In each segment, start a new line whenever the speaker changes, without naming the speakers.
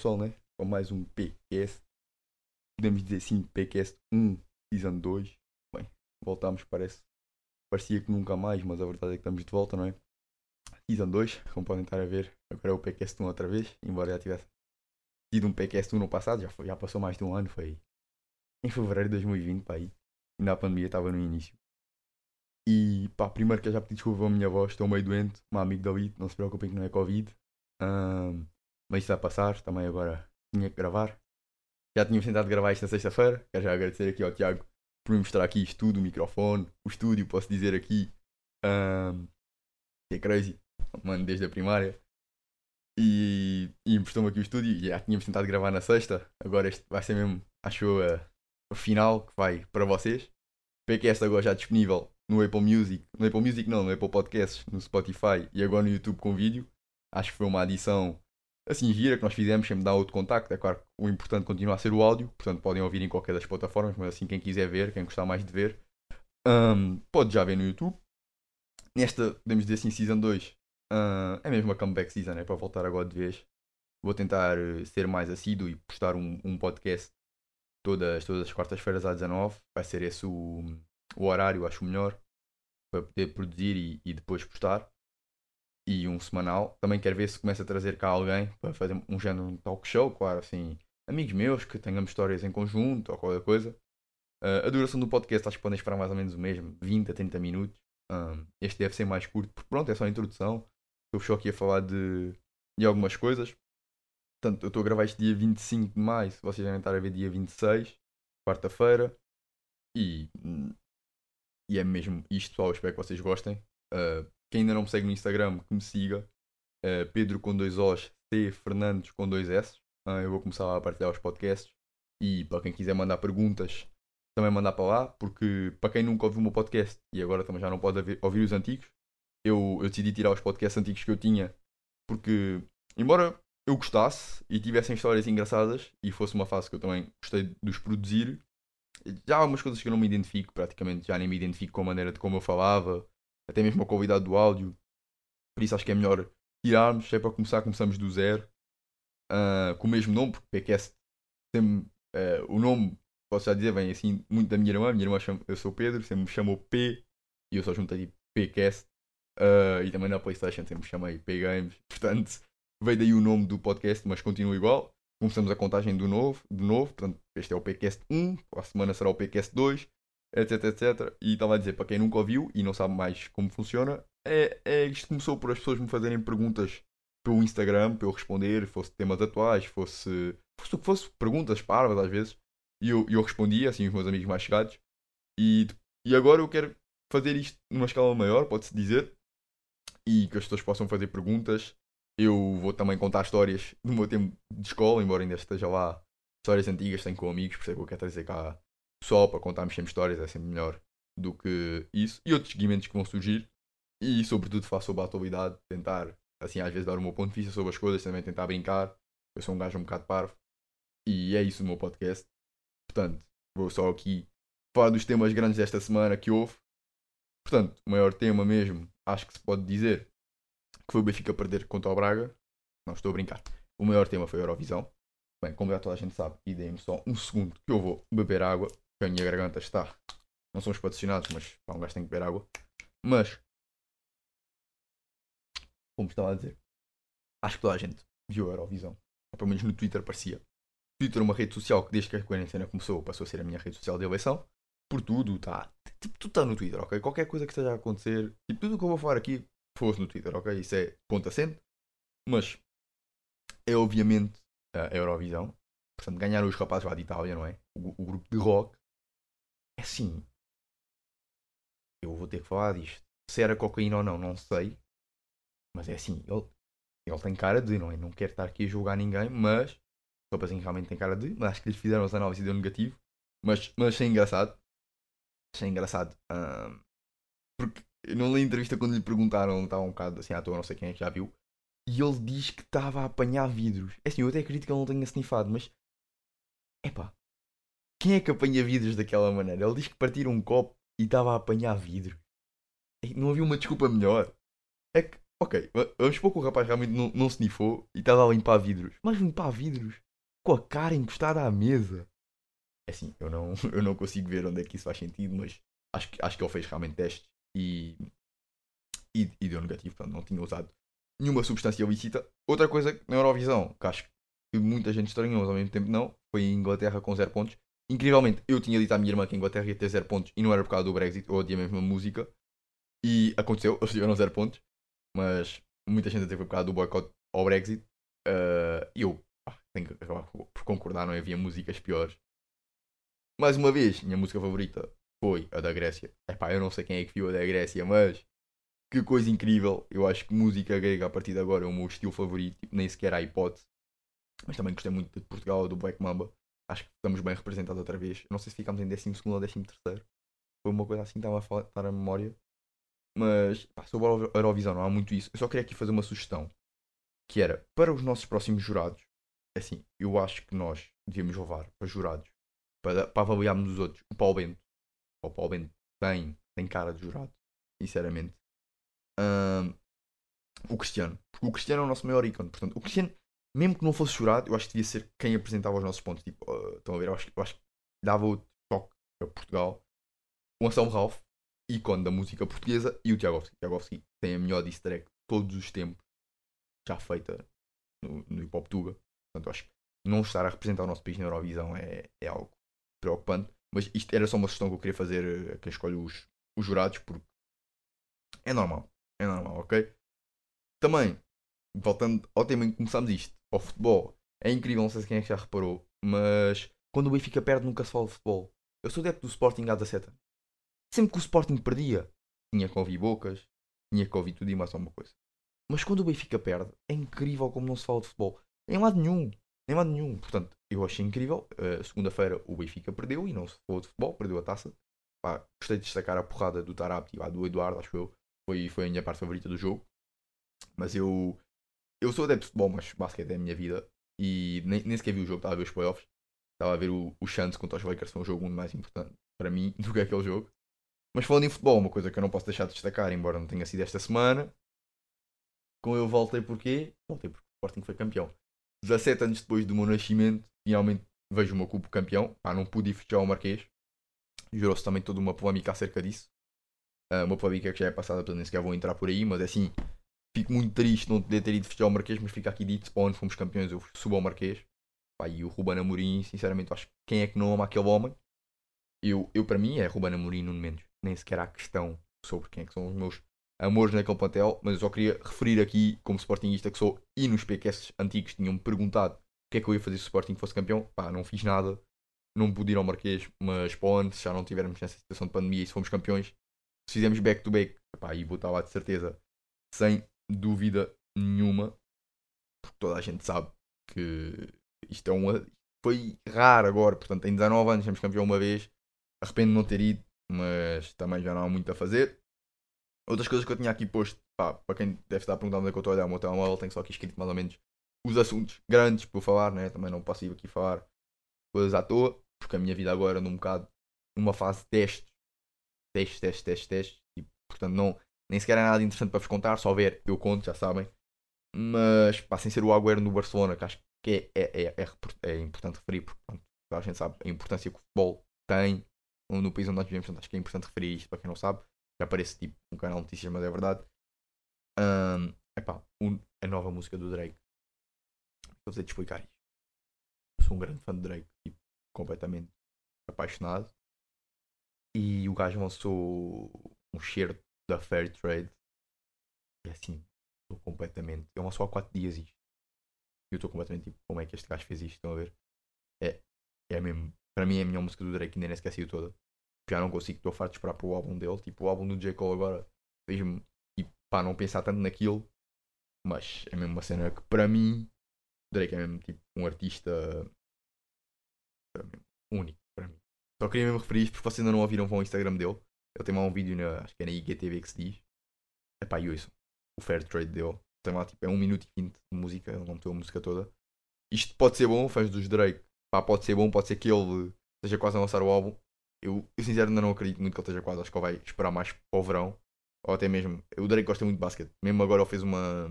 pessoal, né? Com mais um PCast. Podemos dizer assim, PCast 1, Season 2. Bem, voltámos, parece. Parecia que nunca mais, mas a verdade é que estamos de volta, não é? Season 2, como podem estar a ver, agora é o PCast 1 outra vez, embora já tivesse tido um PCast 1 no passado, já, foi, já passou mais de um ano, foi em fevereiro de 2020, pá, aí. Ainda a pandemia estava no início. E pá, primeiro que eu já pedi desculpa a minha voz, estou meio doente, meu amigo David, não se preocupem que não é Covid. Um, mas isso vai passar, também agora tinha que gravar. Já tínhamos tentado gravar isto na sexta-feira, quero já agradecer aqui ao Tiago por me mostrar aqui isto tudo, o microfone, o estúdio, posso dizer aqui. Um, é crazy, mano, desde a primária. E, e emprestou-me aqui o estúdio, já tínhamos tentado gravar na sexta, agora este vai ser mesmo, acho eu, a, a final que vai para vocês. PQS agora já disponível no Apple Music, no Apple Music não, no Apple Podcasts, no Spotify e agora no YouTube com vídeo. Acho que foi uma adição assim gira que nós fizemos, sempre dá outro contacto. É claro que o importante continua a ser o áudio, portanto podem ouvir em qualquer das plataformas, mas assim quem quiser ver, quem gostar mais de ver, um, pode já ver no YouTube. Nesta, podemos dizer assim, Season 2, uh, é mesmo a comeback season, é para voltar agora de vez. Vou tentar uh, ser mais assíduo e postar um, um podcast todas, todas as quartas-feiras às 19. Vai ser esse o, o horário, acho melhor, para poder produzir e, e depois postar e um semanal. Também quero ver se começa a trazer cá alguém para fazer um género de talk show, claro, assim, amigos meus que tenhamos histórias em conjunto ou qualquer coisa. Uh, a duração do podcast acho que podem esperar mais ou menos o mesmo, 20 a 30 minutos. Um, este deve ser mais curto, porque pronto, é só a introdução. Estou só aqui a falar de, de algumas coisas. Portanto, eu estou a gravar este dia 25 de maio, se vocês devem estar a ver dia 26, quarta-feira. E, e é mesmo isto, pessoal. Espero que vocês gostem. Uh, quem ainda não me segue no Instagram, que me siga. Uh, Pedro com dois Os, C Fernandes com dois S. Uh, eu vou começar a partilhar os podcasts. E para quem quiser mandar perguntas, também mandar para lá. Porque para quem nunca ouviu o meu podcast e agora também já não pode ouvir os antigos, eu, eu decidi tirar os podcasts antigos que eu tinha. Porque, embora eu gostasse e tivessem histórias engraçadas e fosse uma fase que eu também gostei de os produzir, já há algumas coisas que eu não me identifico, praticamente já nem me identifico com a maneira de como eu falava, até mesmo a qualidade do áudio. Por isso acho que é melhor tirarmos, é para começar, começamos do zero. Uh, com o mesmo nome, porque PQS sempre, uh, o nome, posso já dizer, vem assim muito da minha irmã. Minha irmã chama, eu sou Pedro, sempre me chamou P e eu só juntei PQS. Uh, e também na Playstation sempre me chamei P Games. Portanto, veio daí o nome do podcast, mas continua igual. Começamos a contagem do novo, de novo, portanto, este é o PCast 1, a semana será o PCast 2, etc, etc. E estava a dizer, para quem nunca ouviu e não sabe mais como funciona, é, é isto começou por as pessoas me fazerem perguntas pelo Instagram para eu responder, fosse temas atuais, fosse, fosse, fosse perguntas parvas às vezes, e eu, eu respondia, assim, os meus amigos mais chegados. E, e agora eu quero fazer isto numa escala maior, pode-se dizer, e que as pessoas possam fazer perguntas. Eu vou também contar histórias do meu tempo de escola, embora ainda esteja lá histórias antigas, tenho com amigos, por isso é que eu quero trazer cá só para contarmos sempre histórias, é sempre melhor do que isso. E outros seguimentos que vão surgir. E sobretudo faço sobre a atualidade, tentar, assim, às vezes dar o meu ponto de vista sobre as coisas, também tentar brincar. Eu sou um gajo um bocado parvo. E é isso o meu podcast. Portanto, vou só aqui falar dos temas grandes desta semana que houve. Portanto, o maior tema mesmo, acho que se pode dizer, que foi o Benfica perder contra o Braga. Não estou a brincar. O maior tema foi a Eurovisão. Bem, como já toda a gente sabe, e deem-me só um segundo que eu vou beber água a minha garganta está. Não somos patrocinados, mas pá, um gajo tem que beber água. Mas, como estava a dizer, acho que toda a gente viu a Eurovisão. Ou pelo menos no Twitter parecia. Twitter é uma rede social que desde que a quarentena começou passou a ser a minha rede social de eleição. Por tudo, tá. Tipo, tudo está no Twitter, ok? Qualquer coisa que esteja a acontecer, tipo, tudo o que eu vou falar aqui fosse no Twitter, ok? Isso é ponto assente. Mas é obviamente a Eurovisão. Portanto, ganharam os rapazes lá de Itália, não é? O, o grupo de rock é assim. Eu vou ter que falar disto. Se era cocaína ou não, não sei. Mas é assim, ele, ele tem cara de, não é? Não quero estar aqui a julgar ninguém, mas. Só para assim, realmente tem cara de. Mas acho que eles fizeram as análises e deu negativo. Mas, mas achei engraçado. Achei engraçado. Porque eu não li a entrevista quando lhe perguntaram, estava um bocado assim à toa, não sei quem é que já viu. E ele diz que estava a apanhar vidros. É assim, eu até acredito que ele não tenha snifado, mas. Epá, quem é que apanha vidros daquela maneira? Ele diz que partiram um copo e estava a apanhar vidro. Não havia uma desculpa melhor. É que ok, vamos supor que o rapaz realmente não, não se nifou e estava a limpar vidros. Mas limpar vidros com a cara encostada à mesa. É assim, eu não, eu não consigo ver onde é que isso faz sentido, mas acho, que- acho que ele fez realmente testes e, e, e deu negativo, portanto não tinha usado nenhuma substância ilícita. Outra coisa na Eurovisão, que acho que muita gente estranhou, mas ao mesmo tempo não, foi a Inglaterra com 0 pontos. Incrivelmente, eu tinha dito à minha irmã que a Inglaterra ia ter 0 pontos e não era por causa do Brexit, ou a mesma música. E aconteceu, eles tiveram 0 pontos, mas muita gente foi por causa do boicote ao Brexit. Ah, E eu pá, tenho que acabar por concordar, não havia músicas piores. Mais uma vez, minha música favorita foi a da Grécia. Epá, eu não sei quem é que viu a da Grécia, mas que coisa incrível. Eu acho que música grega a partir de agora é o meu estilo favorito, tipo, nem sequer há hipótese. Mas também gostei muito de Portugal, do Black Mamba. Acho que estamos bem representados outra vez. Não sei se ficámos em 12 ou 13. Foi uma coisa assim que estava a faltar a memória. Mas pá, sobre a Euro- Eurovisão não há muito isso. Eu só queria aqui fazer uma sugestão. Que era, para os nossos próximos jurados, assim, eu acho que nós devíamos levar para jurados, para, para avaliarmos os outros, o Paulo Bento. O Paulo Bento tem, tem cara de jurado, sinceramente. Ahm, o Cristiano. Porque o Cristiano é o nosso maior ícone. Portanto, o Cristiano, mesmo que não fosse jurado, eu acho que devia ser quem apresentava os nossos pontos. Tipo, ah, estão a ver? Eu acho, eu acho que dava o toque a Portugal. O Anselmo Ralph, ícone da música portuguesa, e o Tiagovski. Tiagovski tem a melhor diss track de todos os tempos já feita no, no Hip Hop Tuga. Portanto, acho que não estar a representar o nosso país na Eurovisão é, é algo preocupante. Mas isto era só uma sugestão que eu queria fazer a quem escolhe os, os jurados, porque é normal. É normal, ok? Também, voltando ao tema em que começámos isto, ao futebol, é incrível, não sei se quem é que já reparou, mas quando o Benfica perde nunca se fala de futebol. Eu sou adepto do Sporting há 17 anos. Sempre que o Sporting perdia, tinha que ouvir bocas, tinha que ouvir tudo e mais alguma coisa. Mas quando o Benfica perde, é incrível como não se fala de futebol. Em lado nenhum. Em lado nenhum. Portanto, eu achei incrível. Uh, Segunda-feira o Benfica perdeu e não se falou de futebol, perdeu a taça. Pá, gostei de destacar a porrada do Tarapti e do Eduardo, acho eu. Foi, foi a minha parte favorita do jogo. Mas eu. Eu sou adepto de futebol, mas basquete é a minha vida. E nem, nem sequer vi o jogo, estava a ver os playoffs. Estava a ver o, o Chance contra os Lakers, foi um jogo muito mais importante para mim do que aquele jogo. Mas falando em futebol, uma coisa que eu não posso deixar de destacar, embora não tenha sido esta semana, com eu voltei porquê? Voltei porque o Sporting foi campeão. 17 anos depois do meu nascimento, finalmente vejo o meu clube campeão. Pá, não pude ir festejar o Marquês. Gerou-se também toda uma polémica acerca disso. Uh, uma polémica que já é passada, portanto nem sequer vou entrar por aí, mas é assim, fico muito triste não poder ter ido festejar o Marquês, mas fica aqui dito, spawn, fomos campeões, eu subo ao Marquês. Pá, e o Ruben Amorim, sinceramente, acho que quem é que não ama aquele homem? Eu, eu para mim, é Ruben Amorim e Nuno Mendes. Nem sequer há questão sobre quem é que são os meus amores naquele plantel, mas eu só queria referir aqui, como Sportingista que sou, e nos PQS antigos tinham-me perguntado o que é que eu ia fazer se o Sporting fosse campeão. Pá, não fiz nada, não pude ir ao Marquês, mas para onde, se já não tivermos nessa situação de pandemia e se fomos campeões, se fizermos back-to-back, pá, vou estar lá de certeza, sem dúvida nenhuma, porque toda a gente sabe que isto é uma. Foi raro agora, portanto, em 19 anos temos campeão uma vez, arrependo de não ter ido, mas também já não há muito a fazer. Outras coisas que eu tinha aqui posto, pá, para quem deve estar perguntando onde é que eu estou a olhar o meu telemóvel, tenho só aqui escrito mais ou menos os assuntos grandes para falar, né? também não posso ir aqui falar coisas à toa, porque a minha vida agora num bocado numa fase de testes, testes, testes, testes, testes, e, portanto não, nem sequer é nada interessante para vos contar, só ver, eu conto, já sabem. Mas, pá, sem ser o Agüero no Barcelona, que acho que é, é, é, é, importante referir, porque pronto, a gente sabe a importância que o futebol tem no país onde nós vivemos, portanto acho que é importante referir isto para quem não sabe. Já parece tipo um canal de notícias, mas é verdade. Um, epá, um, a nova música do Drake. Vou te explicar isto. Sou um grande fã de Drake, tipo, completamente apaixonado. E o gajo lançou um cheiro da Fair Trade. E assim, estou completamente. Ele lançou há 4 dias isto. E eu estou completamente tipo, como é que este gajo fez isto? Estão a ver? É, é mesmo. Para mim é a melhor música do Drake, ainda nem esqueci toda. Já não consigo, estou farto de esperar para o álbum dele. Tipo, o álbum do J. Cole agora fez-me tipo, pá, não pensar tanto naquilo. Mas é mesmo uma cena que para mim Drake é mesmo tipo um artista mim, único para mim. Só queria mesmo referir isto porque vocês ainda não ouviram vão ao Instagram dele. Ele tem lá um vídeo na, acho que é na IGTV que se diz. Epá, e. O Fair Trade dele. Tem lá tipo é 1 minuto e 20 de música, ele não meteu a música toda. Isto pode ser bom, fãs dos Drake. Pá, pode ser bom, pode ser que ele esteja quase a lançar o álbum. Eu, eu sinceramente ainda não acredito muito que ele esteja quase, acho que ele vai esperar mais para o verão.
ou até mesmo. O Drake gosta muito de basquete. Mesmo agora ele fez uma.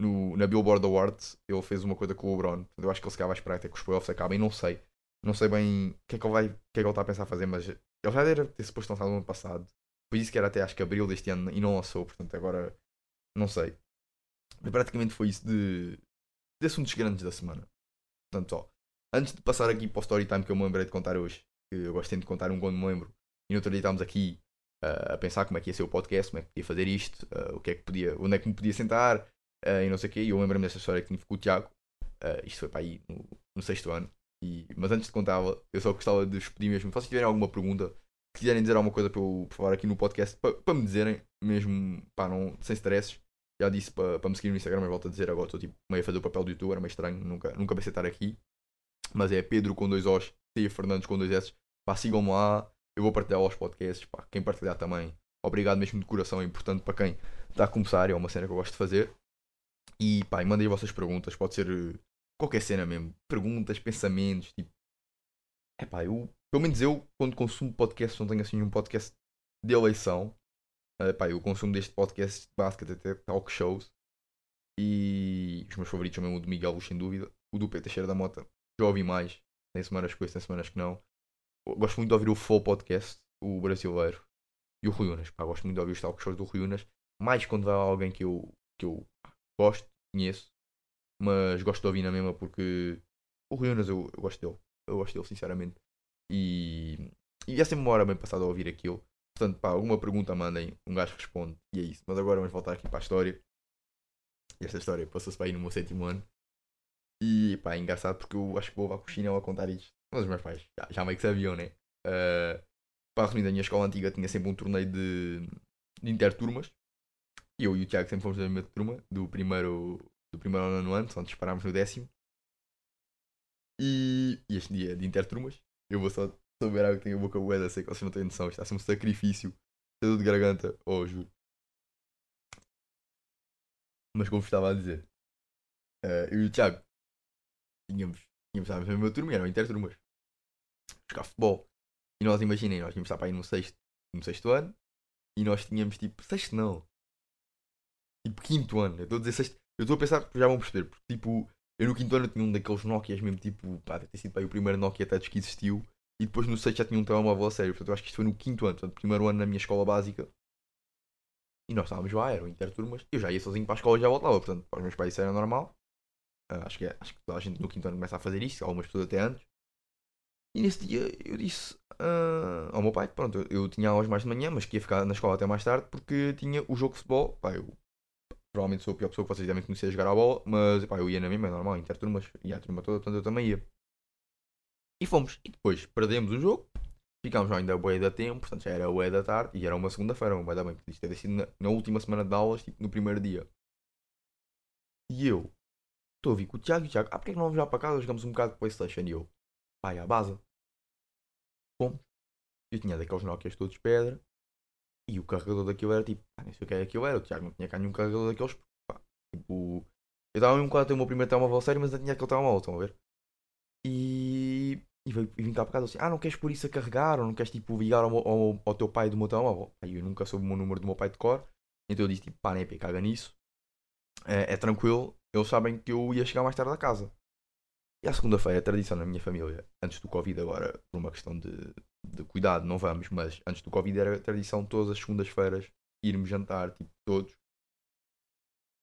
No, na Billboard Awards, ele fez uma coisa com o LeBron. Eu acho que ele se acaba a esperar até que os playoffs acabem. Não sei. Não sei bem o que é que ele vai. O que é que ele está a pensar fazer, mas ele já deve ter suposto lançado no ano passado. Por isso que era até acho que abril deste ano e não lançou, portanto agora não sei. Mas praticamente foi isso de, de assuntos grandes da semana. Portanto, ó, antes de passar aqui para o story time que eu me lembrei de contar hoje, que eu gosto de contar um quando me lembro, e no outro dia estávamos aqui uh, a pensar como é que ia ser o podcast, como é que podia fazer isto, uh, o que é que podia, onde é que me podia sentar, uh, e não sei o quê, e eu lembrei-me dessa história que tinha com o Tiago, isto foi para aí no, no sexto ano, e, mas antes de contá-la, eu só gostava de despedir mesmo, se tiverem alguma pergunta, se quiserem dizer alguma coisa para eu falar aqui no podcast, para, para me dizerem, mesmo, pá, não, sem stresses, já disse para, para me seguir no Instagram, mas volto a dizer agora, estou tipo meio a fazer o papel do youtuber, meio estranho, nunca, nunca pensei estar aqui. Mas é Pedro com dois Os, Tia Fernandes com dois S. Pá, sigam-me lá, eu vou partilhar os podcasts, pá, quem partilhar também. Obrigado mesmo de coração, é importante para quem está a começar, é uma cena que eu gosto de fazer. E pá, mandem as vossas perguntas, pode ser qualquer cena mesmo. Perguntas, pensamentos, tipo. É pá, eu, pelo menos eu, quando consumo podcast, não tenho assim um podcast de eleição. Uh, pá, eu consumo deste podcast de basquete até talk shows. E os meus favoritos são mesmo o do Miguel Luz, sem dúvida. O do Peter Cheira da Mota. Já ouvi mais. Tem semanas que ouço, tem semanas que não. Eu gosto muito de ouvir o Full Podcast, o brasileiro. E o Rui Unas. Pá, gosto muito de ouvir os talk shows do Rui Unas. Mais quando vai alguém que eu, que eu gosto, conheço. Mas gosto de ouvir na mesma porque o Unas eu, eu gosto dele. Eu gosto dele, sinceramente. E, e é sempre uma hora bem passada a ouvir aquilo. Portanto, pá, alguma pergunta mandem, um gajo responde e é isso. Mas agora vamos voltar aqui para a história. E esta história passou-se para aí no meu sétimo ano. E pá, é engraçado porque eu acho que vou levar com o chinelo a contar isto. Mas os meus pais já, já meio que sabiam, né? Uh, para resumir, a minha escola antiga tinha sempre um torneio de, de interturmas. Eu e o Tiago sempre fomos da mesma turma, do primeiro, do primeiro ano no ano, só disparámos no décimo. E, e este dia de interturmas, eu vou só souber algo que tenho a boca bué sei que vocês não têm noção. Está a ser um sacrifício. Tudo de garganta. Oh, juro. Mas como estava a dizer, uh, eu e o Tiago tínhamos, tínhamos na mesma turma, eram interturmas. Jogar futebol. E nós imaginem, nós tínhamos estar para aí no sexto, no sexto ano. E nós tínhamos tipo, sexto não. Tipo, quinto ano. Eu estou a dizer sexto. Eu estou a pensar que já vão perceber. Porque tipo, eu no quinto ano tinha um daqueles Nokias mesmo, tipo, pá, deve ter sido aí o primeiro Nokia Touch que existiu. E depois no sexto já tinha um telemóvel a sério. Portanto, eu acho que isto foi no quinto ano, portanto, primeiro ano na minha escola básica. E nós estávamos lá, eram interturmas. Eu já ia sozinho para a escola e já voltava. Portanto, para os meus pais isso era normal. Uh, acho, que é, acho que toda a gente no quinto ano começa a fazer isto, algumas pessoas até antes. E nesse dia eu disse uh, ao meu pai, pronto, eu, eu tinha aulas mais de manhã, mas que ia ficar na escola até mais tarde porque tinha o jogo de futebol. Pá, eu provavelmente sou a pior pessoa que vocês devem conhecer a jogar a bola, mas pá, eu ia na mesma, é normal, interturmas, ia a turma toda, portanto eu também ia. E fomos. E depois perdemos o jogo. Ficámos ainda bué da tempo, portanto já era bué da tarde e era uma segunda-feira, um bué da bem, porque isto deve sido na, na, última semana de aulas, tipo no primeiro dia. E eu estou a vir com o Tiago e o Tiago, ah, porque é que não vamos já para casa, jogamos um bocado de Playstation e eu, pai, à base. Fomos. Eu tinha daqueles Nokias todos pedra e o carregador daquilo era tipo, ah, nem sei o que é aquilo era, o Tiago não tinha cá nenhum carregador daqueles, pá, tipo, eu estava mesmo quase a ter o meu primeiro telemóvel sério, mas não tinha aquele telemóvel, estão a ver? E e, veio, e vim cá para casa assim, ah, não queres por isso a carregar, ou não queres tipo ligar ao, ao, ao teu pai do meu telemóvel? Aí eu nunca soube o número do meu pai de cor, então eu disse tipo, pá, nem é caga nisso, é, é, tranquilo, eles sabem que eu ia chegar mais tarde a casa. E à segunda-feira, a tradição na minha família, antes do Covid, agora por uma questão de, de cuidado, não vamos, mas antes do Covid era a tradição todas as segundas-feiras irmos jantar, tipo, todos.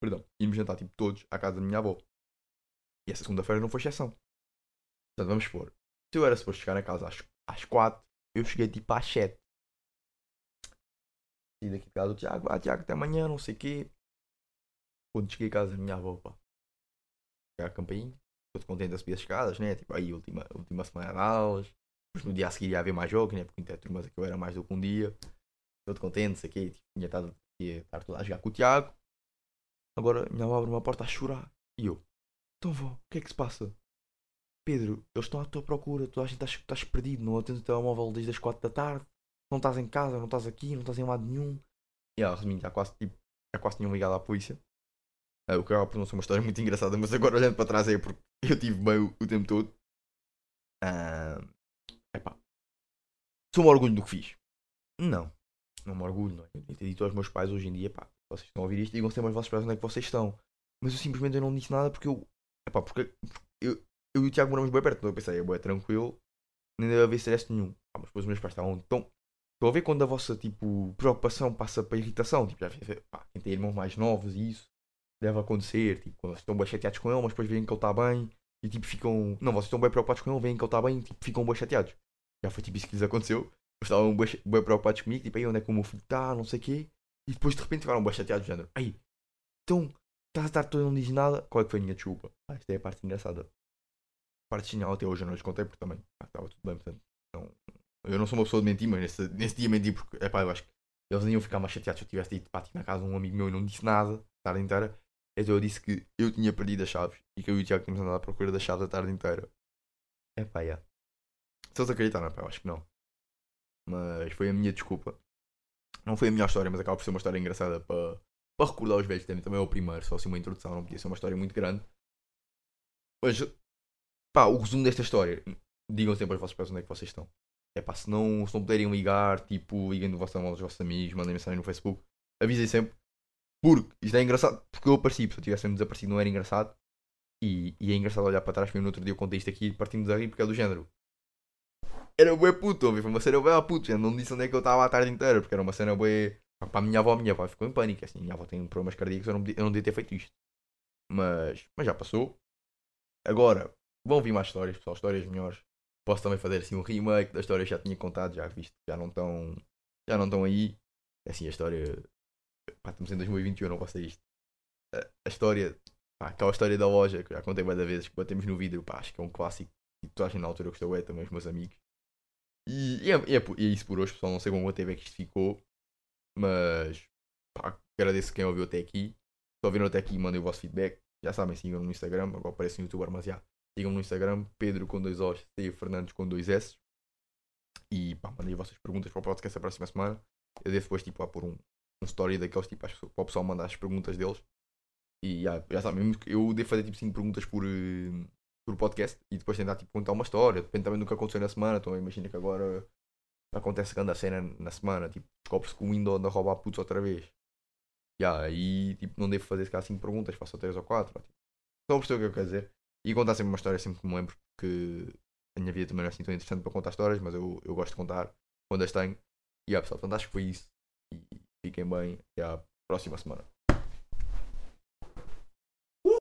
Perdão, irmos jantar, tipo, todos à casa da minha avó. E essa segunda-feira não foi exceção. Portanto, vamos expor. Se eu era suposto chegar a casa às, às 4, eu cheguei tipo às 7. E daqui de casa do Tiago, ah Tiago, até amanhã, não sei o quê. Quando cheguei a casa da minha avó, pá. Cheguei à campainha, todo contente a subir as escadas, né? Tipo, aí, última, última semana de aulas. Depois no dia a seguir ia haver mais jogos, né? Porque turmas aqui eu era mais do que um dia. Todo contente, sei que tipo, tinha estado estar toda a jogar com o Tiago. Agora minha avó abre uma porta a chorar. E eu, então vó, o que é que se passa? Pedro, eles estão à tua procura, tu achas que estás, estás perdido, não atendes o telemóvel desde as 4 da tarde, não estás em casa, não estás aqui, não estás em lado nenhum. E ela, resumindo, já quase, tipo, já quase tinham ligado à polícia. Uh, o que acaba por não ser uma história muito engraçada, mas agora olhando para trás é porque eu tive meio o tempo todo. Uh, epá. Sou um orgulho do que fiz? Não. não me orgulho, não é? Eu ter dito aos meus pais hoje em dia, pá, vocês estão a ouvir isto, digam sempre aos vossos pais onde é que vocês estão. Mas eu simplesmente eu não disse nada porque eu, epá, porque eu, eu e o Tiago moramos bem perto, então eu pensei, é bem tranquilo, nem deve haver stress nenhum. Ah, mas depois os meus pais estavam tão. Estou a ver quando a vossa tipo, preocupação passa para irritação. Tipo, já, pá, quem tem irmãos mais novos e isso deve acontecer. Tipo, vocês estão bem chateados com ele, mas depois veem que ele está bem e tipo ficam. Não, vocês estão bem preocupados com ele, veem que ele está bem e tipo, ficam bem chateados. Já foi tipo isso que lhes aconteceu. Eles estavam bem, bem preocupados comigo, tipo, aí onde é que o meu filho está, não sei o quê. E depois de repente ficaram bem chateados, género. Aí, então, estás a estar todo não diz nada. Qual é que foi a minha desculpa? Ah, esta é a parte engraçada. A parte genial até hoje eu não lhes contei porque também ah, estava tudo bem, portanto. Eu não sou uma pessoa de mentir, mas nesse, nesse dia menti porque, é pá, eu acho que eles iam ficar mais chateados se eu tivesse dito, pá, na casa de um amigo meu e não disse nada a tarde inteira. Então eu disse que eu tinha perdido as chaves e que eu e o Tiago tínhamos andado à procura das chaves a tarde inteira. É pá, yeah. Se eles acreditaram, pá, eu acho que não. Mas foi a minha desculpa. Não foi a minha história, mas acaba por ser uma história engraçada para, para recordar os velhos tempos. Também é o primeiro, só assim uma introdução, não podia ser uma história muito grande. Mas, pá, o resumo desta história. Digam sempre aos vossos pais onde é que vocês estão. É pá, se não, se não puderem ligar, tipo, liguem do aos vossos amigos, mandem mensagem no Facebook. Avisem sempre. Porque isto é engraçado. Porque eu apareci, se eu tivesse desaparecido não era engraçado. E, e é engraçado olhar para trás, mesmo no outro dia eu contei isto aqui e partimos a rir porque é do género. Era bué puto, ouvi, foi uma cena bué puto, já não disse onde é que eu estava a tarde inteira, porque era uma cena bué... Para a minha avó, a minha avó ficou em pânico, assim, minha avó tem problemas cardíacos, eu não, eu não devia ter feito isto. Mas, mas já passou. Agora, vão vir mais histórias, pessoal, histórias melhores. Posso também fazer assim um remake da história que já tinha contado, já visto, já não estão já não estão aí. É assim, a história. Pá, estamos em 2021, não posso isto. A, história, pá, aquela história da loja que já contei várias vezes, que batemos no vidro, pá, acho que é um clássico. E toda a gente na altura gostou, é também os meus amigos. E, e, é, e, é, e é isso por hoje, pessoal. Não sei como TV é que isto ficou, mas pá, agradeço quem ouviu até aqui. Se ouviram até aqui, mandem o vosso feedback. Já sabem, sigam no Instagram. Agora parece um youtuber, mas já. Sigam no Instagram, Pedro com dois Os, C Fernandes com dois S. E pá, mandem vossas perguntas para o podcast a próxima semana. Eu devo depois tipo, lá por um, um story daqueles tipo, para o pessoal mandar as perguntas deles. E já, já sabem, eu devo fazer tipo 5 perguntas por, uh, por podcast e depois tentar tipo, contar uma história. Depende também do que aconteceu na semana. Então imagina que agora acontece grande cena na semana. Tipo, descobre-se que o Windows anda a roubar putos outra vez. Yeah, e tipo, não devo fazer se calhar 5 perguntas, faço 3 ou 4. Tipo. Só perceber o que eu quero dizer. E contar sempre uma história sempre que me lembro, porque a minha vida também não é assim tão interessante para contar histórias, mas eu, eu gosto de contar quando as tenho. E yeah, pessoal, portanto acho que foi isso. E fiquem bem. Até à próxima semana.